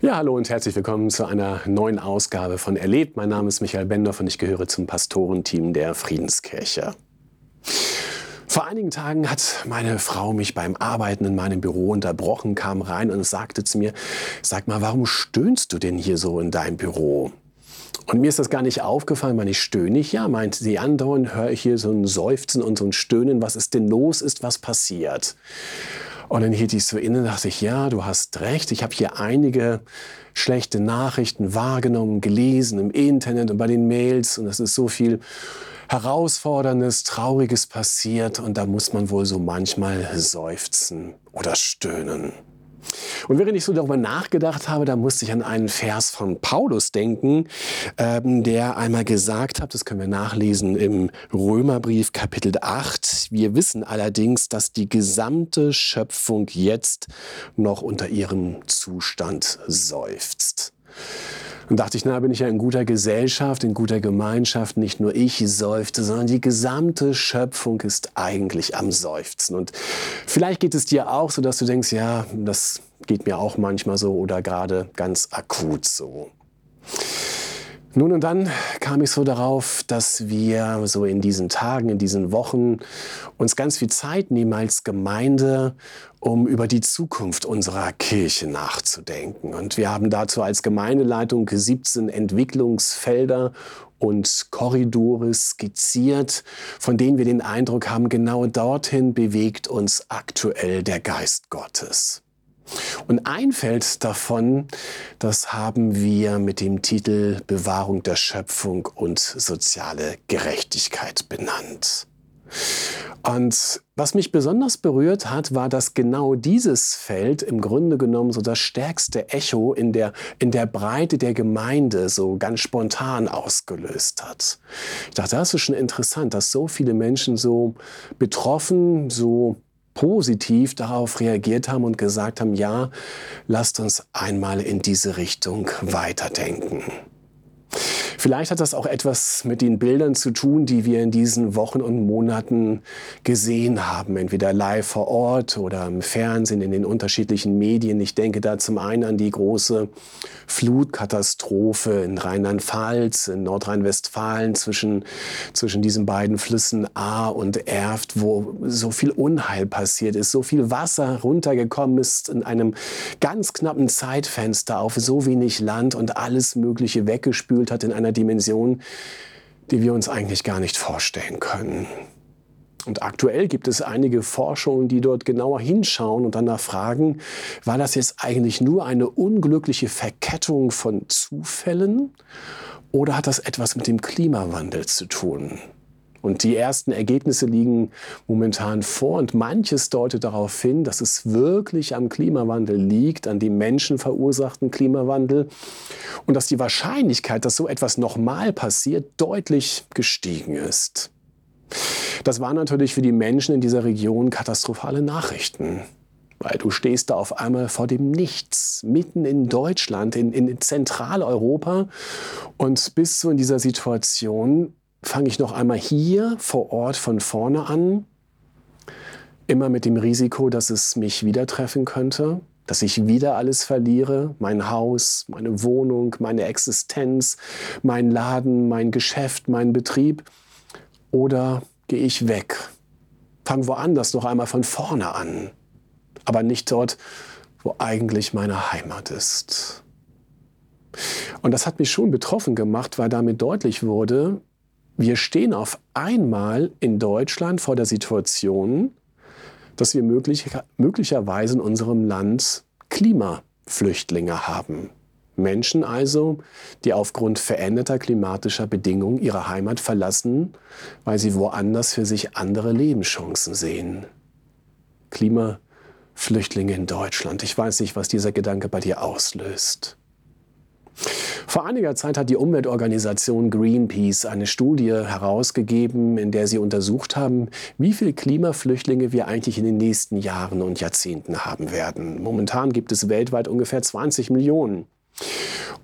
Ja, hallo und herzlich willkommen zu einer neuen Ausgabe von Erlebt. Mein Name ist Michael Bendorf und ich gehöre zum Pastorenteam der Friedenskirche. Vor einigen Tagen hat meine Frau mich beim Arbeiten in meinem Büro unterbrochen, kam rein und sagte zu mir, sag mal, warum stöhnst du denn hier so in deinem Büro? Und mir ist das gar nicht aufgefallen, weil ich stöhne. Ja, meinte sie, andauernd höre ich hier so ein Seufzen und so ein Stöhnen. Was ist denn los? Ist was passiert? Und dann hielt ich so inne, dachte ich, ja, du hast recht. Ich habe hier einige schlechte Nachrichten wahrgenommen, gelesen im Internet und bei den Mails. Und es ist so viel Herausforderndes, Trauriges passiert. Und da muss man wohl so manchmal seufzen oder stöhnen. Und während ich so darüber nachgedacht habe, da musste ich an einen Vers von Paulus denken, ähm, der einmal gesagt hat, das können wir nachlesen im Römerbrief Kapitel 8, wir wissen allerdings, dass die gesamte Schöpfung jetzt noch unter ihrem Zustand seufzt. Und dachte ich, na, bin ich ja in guter Gesellschaft, in guter Gemeinschaft. Nicht nur ich seufze, sondern die gesamte Schöpfung ist eigentlich am Seufzen. Und vielleicht geht es dir auch so, dass du denkst, ja, das geht mir auch manchmal so oder gerade ganz akut so. Nun und dann kam ich so darauf, dass wir so in diesen Tagen, in diesen Wochen uns ganz viel Zeit nehmen als Gemeinde, um über die Zukunft unserer Kirche nachzudenken. Und wir haben dazu als Gemeindeleitung 17 Entwicklungsfelder und Korridore skizziert, von denen wir den Eindruck haben, genau dorthin bewegt uns aktuell der Geist Gottes. Und ein Feld davon, das haben wir mit dem Titel Bewahrung der Schöpfung und soziale Gerechtigkeit benannt. Und was mich besonders berührt hat, war, dass genau dieses Feld im Grunde genommen so das stärkste Echo in der, in der Breite der Gemeinde so ganz spontan ausgelöst hat. Ich dachte, das ist schon interessant, dass so viele Menschen so betroffen, so positiv darauf reagiert haben und gesagt haben, ja, lasst uns einmal in diese Richtung weiterdenken. Vielleicht hat das auch etwas mit den Bildern zu tun, die wir in diesen Wochen und Monaten gesehen haben, entweder live vor Ort oder im Fernsehen, in den unterschiedlichen Medien. Ich denke da zum einen an die große Flutkatastrophe in Rheinland-Pfalz, in Nordrhein-Westfalen zwischen, zwischen diesen beiden Flüssen A und Erft, wo so viel Unheil passiert ist, so viel Wasser runtergekommen ist in einem ganz knappen Zeitfenster auf so wenig Land und alles Mögliche weggespült hat in einer einer Dimension, die wir uns eigentlich gar nicht vorstellen können. Und aktuell gibt es einige Forschungen, die dort genauer hinschauen und danach fragen, war das jetzt eigentlich nur eine unglückliche Verkettung von Zufällen oder hat das etwas mit dem Klimawandel zu tun? Und die ersten Ergebnisse liegen momentan vor und manches deutet darauf hin, dass es wirklich am Klimawandel liegt, an dem menschenverursachten Klimawandel und dass die Wahrscheinlichkeit, dass so etwas nochmal passiert, deutlich gestiegen ist. Das waren natürlich für die Menschen in dieser Region katastrophale Nachrichten. Weil du stehst da auf einmal vor dem Nichts, mitten in Deutschland, in, in Zentraleuropa und bist so in dieser Situation, fange ich noch einmal hier vor Ort von vorne an, immer mit dem Risiko, dass es mich wieder treffen könnte, dass ich wieder alles verliere, mein Haus, meine Wohnung, meine Existenz, mein Laden, mein Geschäft, mein Betrieb, oder gehe ich weg, fange woanders noch einmal von vorne an, aber nicht dort, wo eigentlich meine Heimat ist. Und das hat mich schon betroffen gemacht, weil damit deutlich wurde, wir stehen auf einmal in Deutschland vor der Situation, dass wir möglich, möglicherweise in unserem Land Klimaflüchtlinge haben. Menschen also, die aufgrund veränderter klimatischer Bedingungen ihre Heimat verlassen, weil sie woanders für sich andere Lebenschancen sehen. Klimaflüchtlinge in Deutschland. Ich weiß nicht, was dieser Gedanke bei dir auslöst. Vor einiger Zeit hat die Umweltorganisation Greenpeace eine Studie herausgegeben, in der sie untersucht haben, wie viele Klimaflüchtlinge wir eigentlich in den nächsten Jahren und Jahrzehnten haben werden. Momentan gibt es weltweit ungefähr 20 Millionen.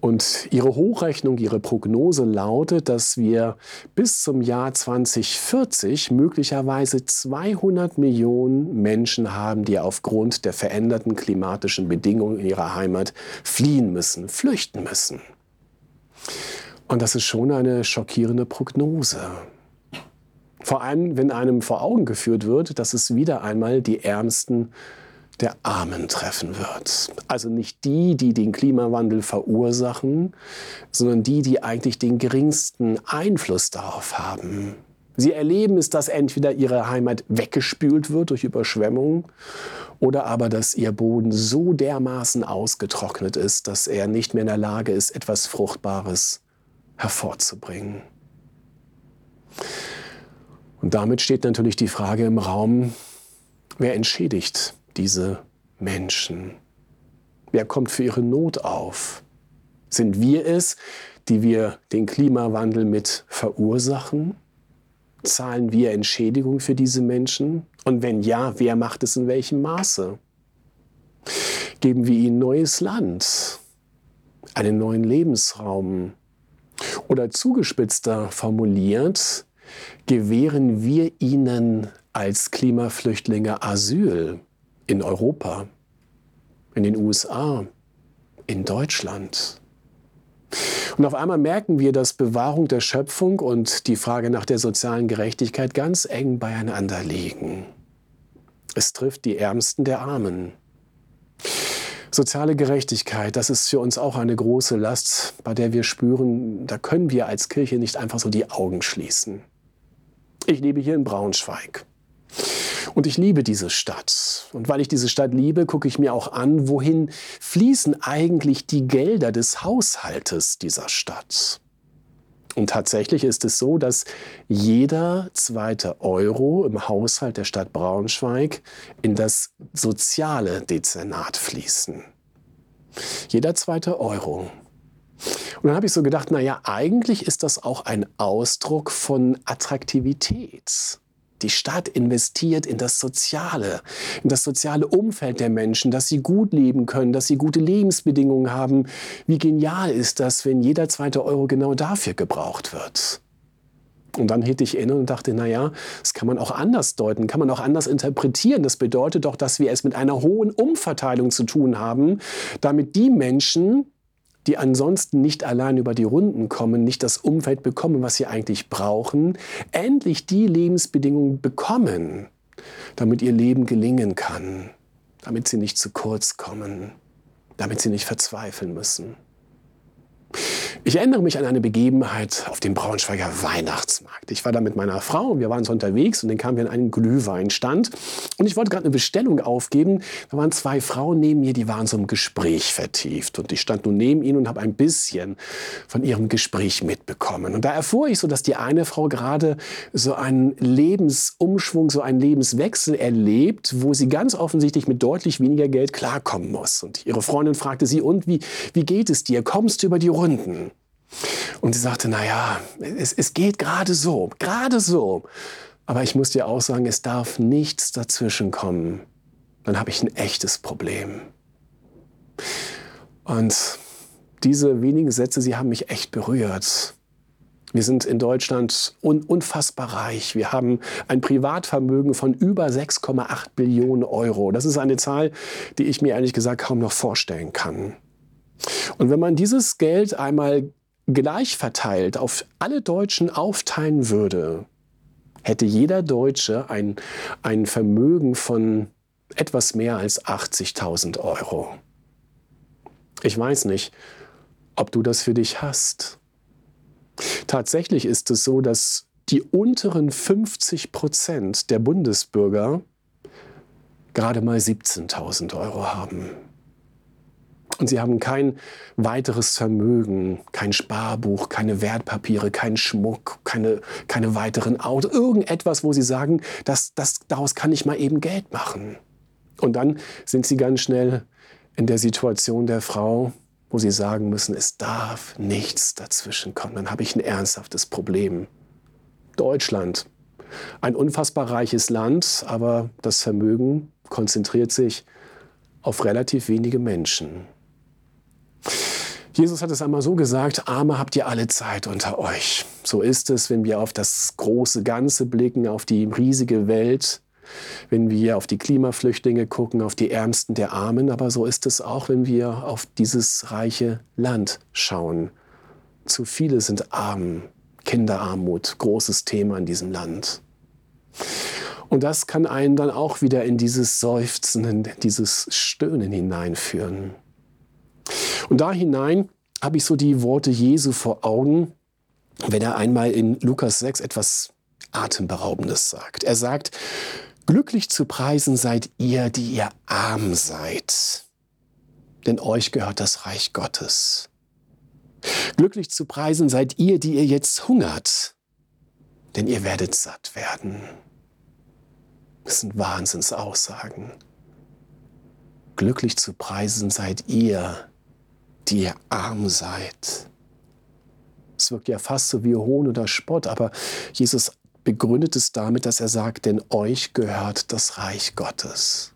Und ihre Hochrechnung, ihre Prognose lautet, dass wir bis zum Jahr 2040 möglicherweise 200 Millionen Menschen haben, die aufgrund der veränderten klimatischen Bedingungen in ihrer Heimat fliehen müssen, flüchten müssen. Und das ist schon eine schockierende Prognose. Vor allem, wenn einem vor Augen geführt wird, dass es wieder einmal die Ärmsten der Armen treffen wird. Also nicht die, die den Klimawandel verursachen, sondern die, die eigentlich den geringsten Einfluss darauf haben. Sie erleben es, dass entweder ihre Heimat weggespült wird durch Überschwemmungen oder aber, dass ihr Boden so dermaßen ausgetrocknet ist, dass er nicht mehr in der Lage ist, etwas Fruchtbares hervorzubringen. Und damit steht natürlich die Frage im Raum, wer entschädigt diese Menschen? Wer kommt für ihre Not auf? Sind wir es, die wir den Klimawandel mit verursachen? Zahlen wir Entschädigung für diese Menschen? Und wenn ja, wer macht es in welchem Maße? Geben wir ihnen neues Land, einen neuen Lebensraum? Oder zugespitzter formuliert, gewähren wir ihnen als Klimaflüchtlinge Asyl? In Europa, in den USA, in Deutschland. Und auf einmal merken wir, dass Bewahrung der Schöpfung und die Frage nach der sozialen Gerechtigkeit ganz eng beieinander liegen. Es trifft die Ärmsten der Armen. Soziale Gerechtigkeit, das ist für uns auch eine große Last, bei der wir spüren, da können wir als Kirche nicht einfach so die Augen schließen. Ich lebe hier in Braunschweig. Und ich liebe diese Stadt. Und weil ich diese Stadt liebe, gucke ich mir auch an, wohin fließen eigentlich die Gelder des Haushaltes dieser Stadt. Und tatsächlich ist es so, dass jeder zweite Euro im Haushalt der Stadt Braunschweig in das soziale Dezernat fließen. Jeder zweite Euro. Und dann habe ich so gedacht, naja, eigentlich ist das auch ein Ausdruck von Attraktivität. Die Stadt investiert in das Soziale, in das soziale Umfeld der Menschen, dass sie gut leben können, dass sie gute Lebensbedingungen haben. Wie genial ist das, wenn jeder zweite Euro genau dafür gebraucht wird? Und dann hielt ich inne und dachte, naja, das kann man auch anders deuten, kann man auch anders interpretieren. Das bedeutet doch, dass wir es mit einer hohen Umverteilung zu tun haben, damit die Menschen, die ansonsten nicht allein über die Runden kommen, nicht das Umfeld bekommen, was sie eigentlich brauchen, endlich die Lebensbedingungen bekommen, damit ihr Leben gelingen kann, damit sie nicht zu kurz kommen, damit sie nicht verzweifeln müssen. Ich erinnere mich an eine Begebenheit auf dem Braunschweiger Weihnachtsmarkt. Ich war da mit meiner Frau, wir waren so unterwegs und dann kamen wir an einen Glühweinstand und ich wollte gerade eine Bestellung aufgeben. Da waren zwei Frauen neben mir, die waren so im Gespräch vertieft und ich stand nun neben ihnen und habe ein bisschen von ihrem Gespräch mitbekommen. Und da erfuhr ich so, dass die eine Frau gerade so einen Lebensumschwung, so einen Lebenswechsel erlebt, wo sie ganz offensichtlich mit deutlich weniger Geld klarkommen muss. Und ihre Freundin fragte sie, und wie, wie geht es dir? Kommst du über die Runden? Und sie sagte, naja, es, es geht gerade so, gerade so. Aber ich muss dir auch sagen, es darf nichts dazwischen kommen. Dann habe ich ein echtes Problem. Und diese wenigen Sätze, sie haben mich echt berührt. Wir sind in Deutschland un unfassbar reich. Wir haben ein Privatvermögen von über 6,8 Billionen Euro. Das ist eine Zahl, die ich mir ehrlich gesagt kaum noch vorstellen kann. Und wenn man dieses Geld einmal gleich verteilt auf alle Deutschen aufteilen würde, hätte jeder Deutsche ein, ein Vermögen von etwas mehr als 80.000 Euro. Ich weiß nicht, ob du das für dich hast. Tatsächlich ist es so, dass die unteren 50 Prozent der Bundesbürger gerade mal 17.000 Euro haben. Und sie haben kein weiteres Vermögen, kein Sparbuch, keine Wertpapiere, keinen Schmuck, keine, keine weiteren Autos, irgendetwas, wo sie sagen, das, das, daraus kann ich mal eben Geld machen. Und dann sind sie ganz schnell in der Situation der Frau, wo sie sagen müssen, es darf nichts dazwischen kommen. Dann habe ich ein ernsthaftes Problem. Deutschland, ein unfassbar reiches Land, aber das Vermögen konzentriert sich auf relativ wenige Menschen. Jesus hat es einmal so gesagt, Arme habt ihr alle Zeit unter euch. So ist es, wenn wir auf das große Ganze blicken, auf die riesige Welt, wenn wir auf die Klimaflüchtlinge gucken, auf die Ärmsten der Armen, aber so ist es auch, wenn wir auf dieses reiche Land schauen. Zu viele sind arm, Kinderarmut, großes Thema in diesem Land. Und das kann einen dann auch wieder in dieses Seufzen, in dieses Stöhnen hineinführen. Und da hinein habe ich so die Worte Jesu vor Augen, wenn er einmal in Lukas 6 etwas Atemberaubendes sagt. Er sagt, glücklich zu preisen seid ihr, die ihr arm seid, denn euch gehört das Reich Gottes. Glücklich zu preisen seid ihr, die ihr jetzt hungert, denn ihr werdet satt werden. Das sind Wahnsinnsaussagen. Glücklich zu preisen seid ihr, die ihr arm seid. Es wirkt ja fast so wie Hohn oder Spott, aber Jesus begründet es damit, dass er sagt, denn euch gehört das Reich Gottes.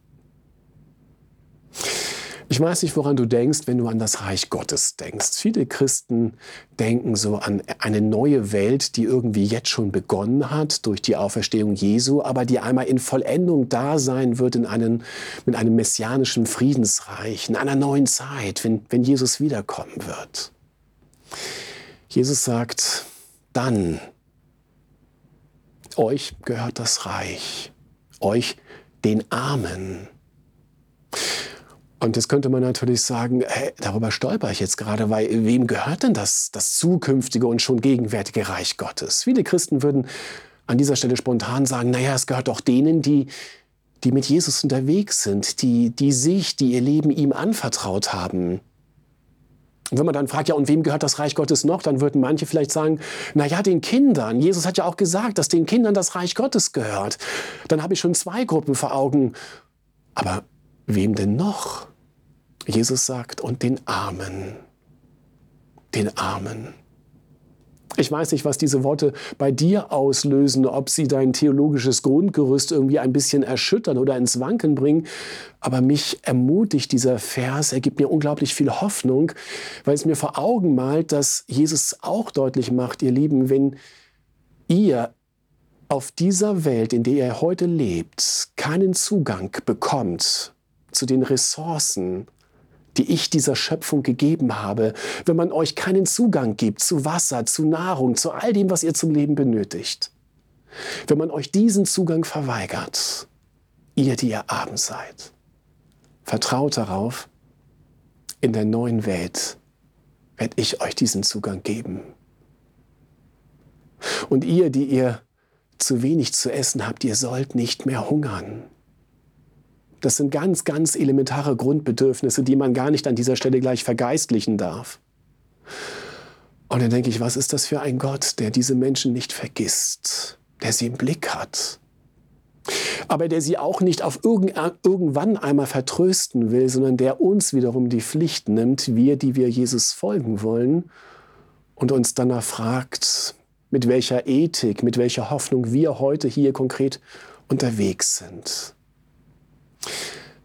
Ich weiß nicht, woran du denkst, wenn du an das Reich Gottes denkst. Viele Christen denken so an eine neue Welt, die irgendwie jetzt schon begonnen hat durch die Auferstehung Jesu, aber die einmal in Vollendung da sein wird in einem, mit einem messianischen Friedensreich, in einer neuen Zeit, wenn, wenn Jesus wiederkommen wird. Jesus sagt, dann, euch gehört das Reich, euch den Armen. Und jetzt könnte man natürlich sagen, hey, darüber stolper ich jetzt gerade, weil wem gehört denn das, das zukünftige und schon gegenwärtige Reich Gottes? Viele Christen würden an dieser Stelle spontan sagen, naja, es gehört doch denen, die, die mit Jesus unterwegs sind, die, die sich, die ihr Leben ihm anvertraut haben. Und wenn man dann fragt, ja, und wem gehört das Reich Gottes noch, dann würden manche vielleicht sagen, naja, den Kindern. Jesus hat ja auch gesagt, dass den Kindern das Reich Gottes gehört. Dann habe ich schon zwei Gruppen vor Augen. Aber wem denn noch? Jesus sagt, und den Armen. Den Armen. Ich weiß nicht, was diese Worte bei dir auslösen, ob sie dein theologisches Grundgerüst irgendwie ein bisschen erschüttern oder ins Wanken bringen. Aber mich ermutigt dieser Vers, er gibt mir unglaublich viel Hoffnung, weil es mir vor Augen malt, dass Jesus auch deutlich macht, ihr Lieben, wenn ihr auf dieser Welt, in der ihr heute lebt, keinen Zugang bekommt zu den Ressourcen, die ich dieser Schöpfung gegeben habe, wenn man euch keinen Zugang gibt zu Wasser, zu Nahrung, zu all dem, was ihr zum Leben benötigt. Wenn man euch diesen Zugang verweigert, ihr, die ihr arm seid, vertraut darauf, in der neuen Welt werde ich euch diesen Zugang geben. Und ihr, die ihr zu wenig zu essen habt, ihr sollt nicht mehr hungern. Das sind ganz, ganz elementare Grundbedürfnisse, die man gar nicht an dieser Stelle gleich vergeistlichen darf. Und dann denke ich, was ist das für ein Gott, der diese Menschen nicht vergisst, der sie im Blick hat, aber der sie auch nicht auf irgendwann einmal vertrösten will, sondern der uns wiederum die Pflicht nimmt, wir, die wir Jesus folgen wollen, und uns danach fragt, mit welcher Ethik, mit welcher Hoffnung wir heute hier konkret unterwegs sind.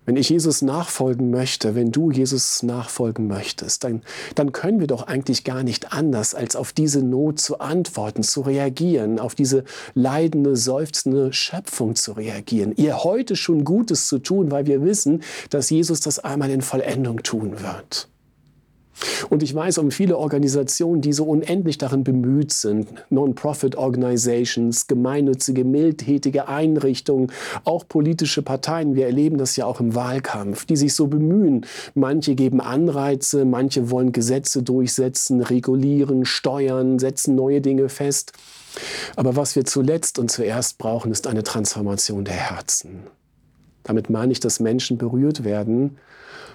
Wenn ich Jesus nachfolgen möchte, wenn du Jesus nachfolgen möchtest, dann, dann können wir doch eigentlich gar nicht anders, als auf diese Not zu antworten, zu reagieren, auf diese leidende, seufzende Schöpfung zu reagieren, ihr heute schon Gutes zu tun, weil wir wissen, dass Jesus das einmal in Vollendung tun wird. Und ich weiß um viele Organisationen, die so unendlich darin bemüht sind, Non-Profit-Organizations, gemeinnützige, mildtätige Einrichtungen, auch politische Parteien, wir erleben das ja auch im Wahlkampf, die sich so bemühen. Manche geben Anreize, manche wollen Gesetze durchsetzen, regulieren, steuern, setzen neue Dinge fest. Aber was wir zuletzt und zuerst brauchen, ist eine Transformation der Herzen. Damit meine ich, dass Menschen berührt werden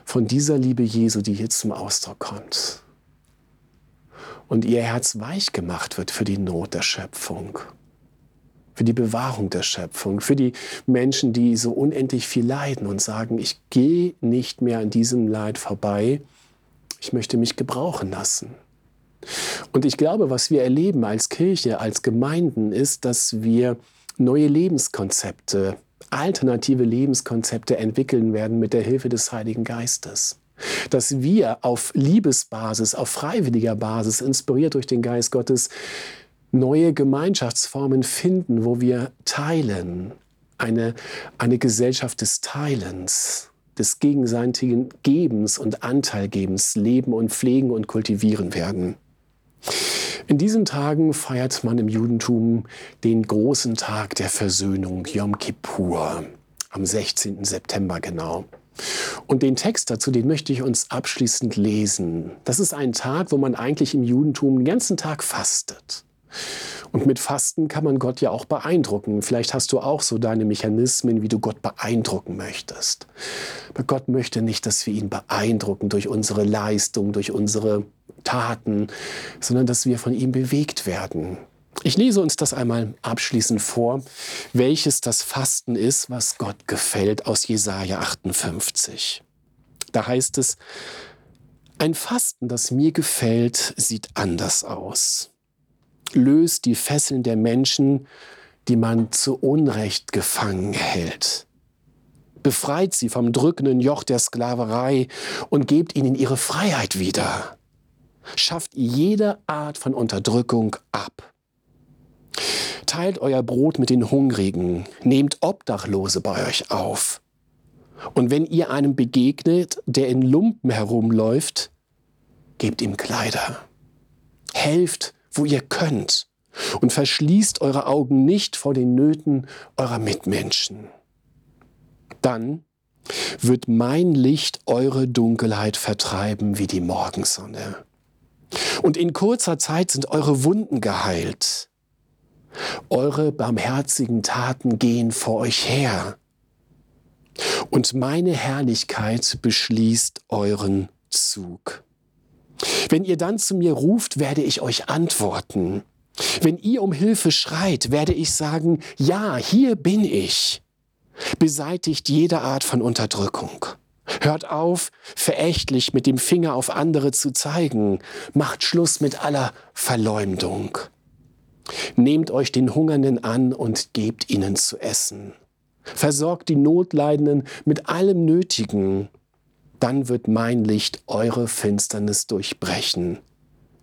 von dieser Liebe Jesu, die hier zum Ausdruck kommt. Und ihr Herz weich gemacht wird für die Not der Schöpfung, für die Bewahrung der Schöpfung, für die Menschen, die so unendlich viel leiden und sagen, ich gehe nicht mehr an diesem Leid vorbei, ich möchte mich gebrauchen lassen. Und ich glaube, was wir erleben als Kirche, als Gemeinden, ist, dass wir neue Lebenskonzepte alternative Lebenskonzepte entwickeln werden mit der Hilfe des Heiligen Geistes. dass wir auf Liebesbasis, auf freiwilliger Basis, inspiriert durch den Geist Gottes, neue Gemeinschaftsformen finden, wo wir teilen, eine, eine Gesellschaft des Teilens, des gegenseitigen Gebens und Anteilgebens leben und pflegen und kultivieren werden. In diesen Tagen feiert man im Judentum den großen Tag der Versöhnung, Yom Kippur, am 16. September genau. Und den Text dazu, den möchte ich uns abschließend lesen. Das ist ein Tag, wo man eigentlich im Judentum den ganzen Tag fastet. Und mit Fasten kann man Gott ja auch beeindrucken. Vielleicht hast du auch so deine Mechanismen, wie du Gott beeindrucken möchtest. Aber Gott möchte nicht, dass wir ihn beeindrucken durch unsere Leistung, durch unsere Taten, sondern dass wir von ihm bewegt werden. Ich lese uns das einmal abschließend vor, welches das Fasten ist, was Gott gefällt aus Jesaja 58. Da heißt es, ein Fasten, das mir gefällt, sieht anders aus löst die Fesseln der Menschen, die man zu Unrecht gefangen hält. Befreit sie vom drückenden Joch der Sklaverei und gebt ihnen ihre Freiheit wieder. Schafft jede Art von Unterdrückung ab. Teilt euer Brot mit den Hungrigen, nehmt Obdachlose bei euch auf. Und wenn ihr einem begegnet, der in Lumpen herumläuft, gebt ihm Kleider. Helft wo ihr könnt und verschließt eure Augen nicht vor den Nöten eurer Mitmenschen. Dann wird mein Licht eure Dunkelheit vertreiben wie die Morgensonne. Und in kurzer Zeit sind eure Wunden geheilt. Eure barmherzigen Taten gehen vor euch her. Und meine Herrlichkeit beschließt euren Zug. Wenn ihr dann zu mir ruft, werde ich euch antworten. Wenn ihr um Hilfe schreit, werde ich sagen, ja, hier bin ich. Beseitigt jede Art von Unterdrückung. Hört auf, verächtlich mit dem Finger auf andere zu zeigen. Macht Schluss mit aller Verleumdung. Nehmt euch den Hungernden an und gebt ihnen zu essen. Versorgt die Notleidenden mit allem Nötigen dann wird mein Licht eure Finsternis durchbrechen.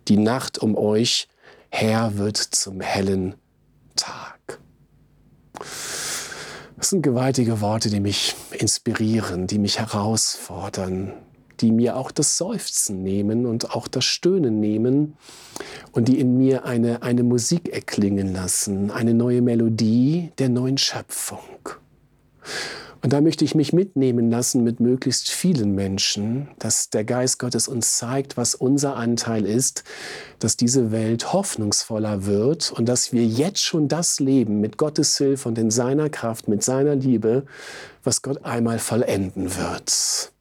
Die Nacht um euch her wird zum hellen Tag. Das sind gewaltige Worte, die mich inspirieren, die mich herausfordern, die mir auch das Seufzen nehmen und auch das Stöhnen nehmen und die in mir eine, eine Musik erklingen lassen, eine neue Melodie der neuen Schöpfung. Und da möchte ich mich mitnehmen lassen mit möglichst vielen Menschen, dass der Geist Gottes uns zeigt, was unser Anteil ist, dass diese Welt hoffnungsvoller wird und dass wir jetzt schon das leben mit Gottes Hilfe und in seiner Kraft, mit seiner Liebe, was Gott einmal vollenden wird.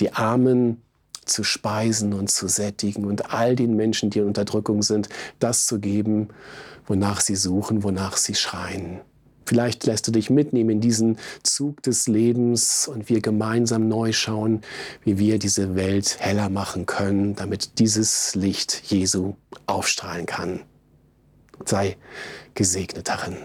Die Armen zu speisen und zu sättigen und all den Menschen, die in Unterdrückung sind, das zu geben, wonach sie suchen, wonach sie schreien. Vielleicht lässt du dich mitnehmen in diesen Zug des Lebens und wir gemeinsam neu schauen, wie wir diese Welt heller machen können, damit dieses Licht Jesu aufstrahlen kann. Sei gesegnet darin.